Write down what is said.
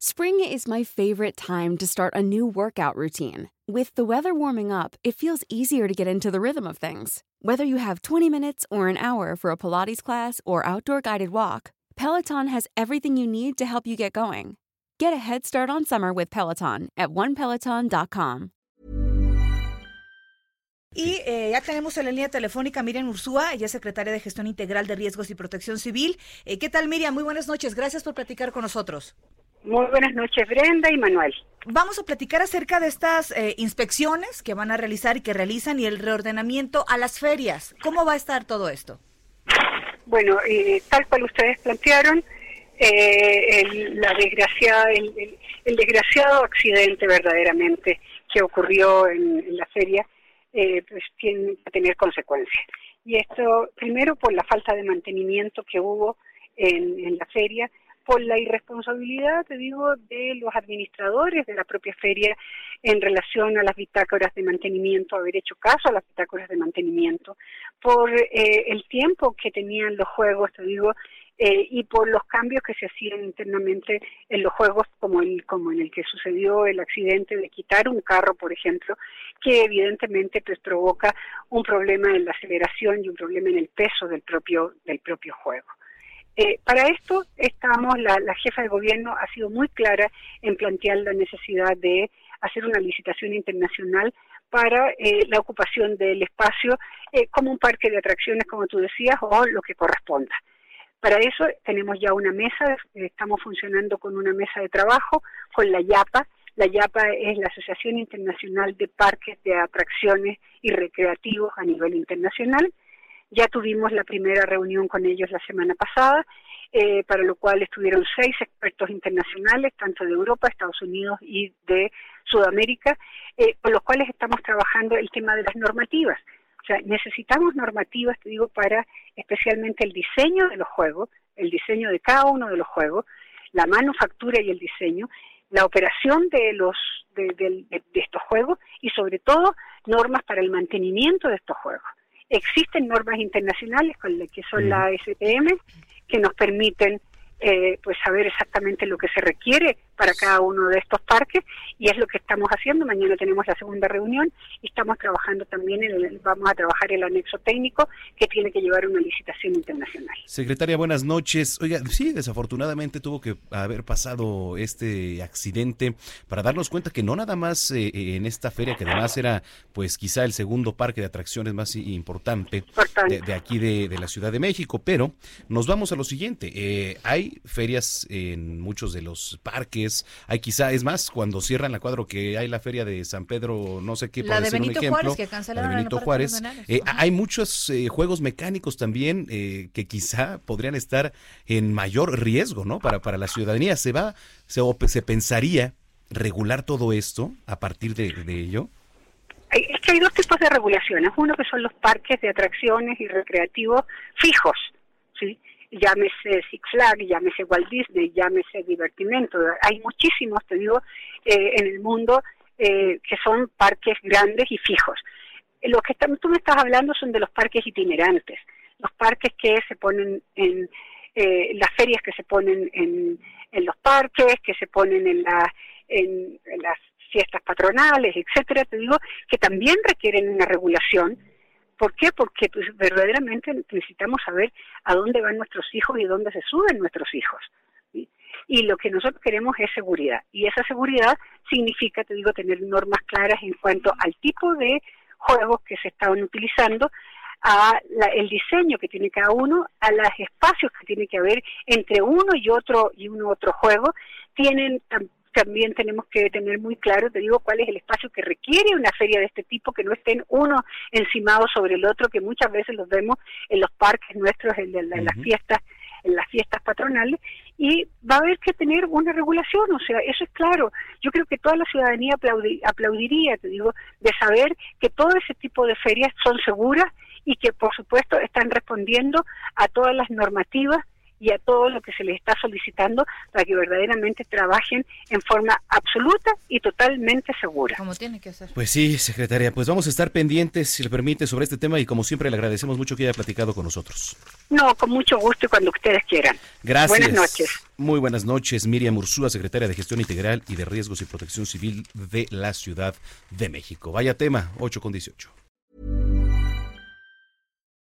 Spring is my favorite time to start a new workout routine. With the weather warming up, it feels easier to get into the rhythm of things. Whether you have 20 minutes or an hour for a Pilates class or outdoor guided walk, Peloton has everything you need to help you get going. Get a head start on summer with Peloton at onepeloton.com. Y eh, ya tenemos en la línea telefónica Miriam Ursúa, ella es secretaria de Gestión Integral de Riesgos y Protección Civil. Eh, ¿Qué tal, Miriam? Muy buenas noches. Gracias por platicar con nosotros. Muy buenas noches, Brenda y Manuel. Vamos a platicar acerca de estas eh, inspecciones que van a realizar y que realizan y el reordenamiento a las ferias. ¿Cómo va a estar todo esto? Bueno, eh, tal cual ustedes plantearon, eh, el, la desgraciada, el, el, desgraciado accidente verdaderamente que ocurrió en, la feria, pues tiene que tener consecuencias. Y esto, primero, por la falta de mantenimiento que hubo en, en la feria, por la irresponsabilidad, te digo, de los administradores de la propia feria en relación a las bitácoras de mantenimiento, haber hecho caso a las bitácoras de mantenimiento, por eh, el tiempo que tenían los juegos, te digo, eh, y por los cambios que se hacían internamente en los juegos, como, el, como en el que sucedió el accidente de quitar un carro, por ejemplo, que evidentemente pues provoca un problema en la aceleración y un problema en el peso del propio, del propio juego. Eh, para esto estamos, la, jefa de gobierno ha sido muy clara en plantear la necesidad de hacer una licitación internacional para eh, la ocupación del espacio eh, como un parque de atracciones, como tú decías, o lo que corresponda. Para eso tenemos ya una mesa, estamos funcionando con una mesa de trabajo, con la YAPA. La YAPA es la Asociación Internacional de Parques de Atracciones y Recreativos a nivel internacional ya tuvimos la primera reunión con ellos la semana pasada, eh, para lo cual estuvieron seis expertos internacionales, tanto de Europa, Estados Unidos y de Sudamérica, eh, con los cuales estamos trabajando el tema de las normativas. O sea, necesitamos normativas, te digo, para especialmente el diseño de los juegos, el diseño de cada uno de los juegos, la manufactura y el diseño, la operación de los de, de estos juegos y sobre todo normas para el mantenimiento de estos juegos. Existen normas internacionales, con las que son la STM, que nos permiten eh, pues saber exactamente lo que se requiere para cada uno de estos parques y es lo que estamos haciendo. Mañana tenemos la segunda reunión y estamos trabajando también, en vamos a trabajar el anexo técnico que tiene que llevar una licitación internacional. Secretaria, buenas noches. Oiga, sí, desafortunadamente tuvo que haber pasado este accidente para darnos cuenta que no nada más eh, eh, en esta feria, que además era pues quizá el segundo parque de atracciones más importante de, aquí de, la Ciudad de México, pero nos vamos a lo siguiente. hay ferias en muchos de los parques. Hay quizá, es más, cuando cierran la cuadro que hay la feria de San Pedro, no sé qué, por la de Benito Juárez, que cancelaron la de Benito Juárez. Eh, hay muchos eh, juegos mecánicos también eh, que quizá podrían estar en mayor riesgo, ¿no? Para, para la ciudadanía. ¿Se va, se, se pensaría regular todo esto a partir de, de ello? Es que hay dos tipos de regulaciones. Uno que son los parques de atracciones y recreativos fijos, ¿sí? Llámese Six Flags, llámese Walt Disney, llámese Divertimento. Hay muchísimos, te digo, eh, en el mundo eh, que son parques grandes y fijos. Lo que tú me estás hablando son de los parques itinerantes, los parques que se ponen en eh, las ferias que se ponen en, los parques, que se ponen en, la, en las fiestas patronales, etcétera, te digo, que también requieren una regulación ¿Por qué? Porque pues, verdaderamente necesitamos saber a dónde van nuestros hijos y dónde se suben nuestros hijos. Y lo que nosotros queremos es seguridad. Y esa seguridad significa, te digo, tener normas claras en cuanto al tipo de juegos que se estaban utilizando, a el diseño que tiene cada uno, a los espacios que tiene que haber entre uno y otro y uno otro juego, tienen también tenemos que tener muy claro, te digo, cuál es el espacio que requiere una feria de este tipo, que no estén uno encimado sobre el otro, que muchas veces los vemos en los parques nuestros, en, las fiestas en las fiestas patronales y va a haber que tener una regulación, o sea, eso es claro. Yo creo que toda la ciudadanía aplaudiría, te digo, de saber que todo ese tipo de ferias son seguras y que por supuesto están respondiendo a todas las normativas y a todo lo que se les está solicitando para que verdaderamente trabajen en forma absoluta y totalmente segura. Como tiene que ser. Pues sí, secretaria, pues vamos a estar pendientes, si le permite, sobre este tema y como siempre le agradecemos mucho que haya platicado con nosotros. No, con mucho gusto y cuando ustedes quieran. Gracias. Buenas noches. Muy buenas noches, Miriam Ursúa, secretaria de Gestión Integral y de Riesgos y Protección Civil de la Ciudad de México. Vaya tema, 8 con 18.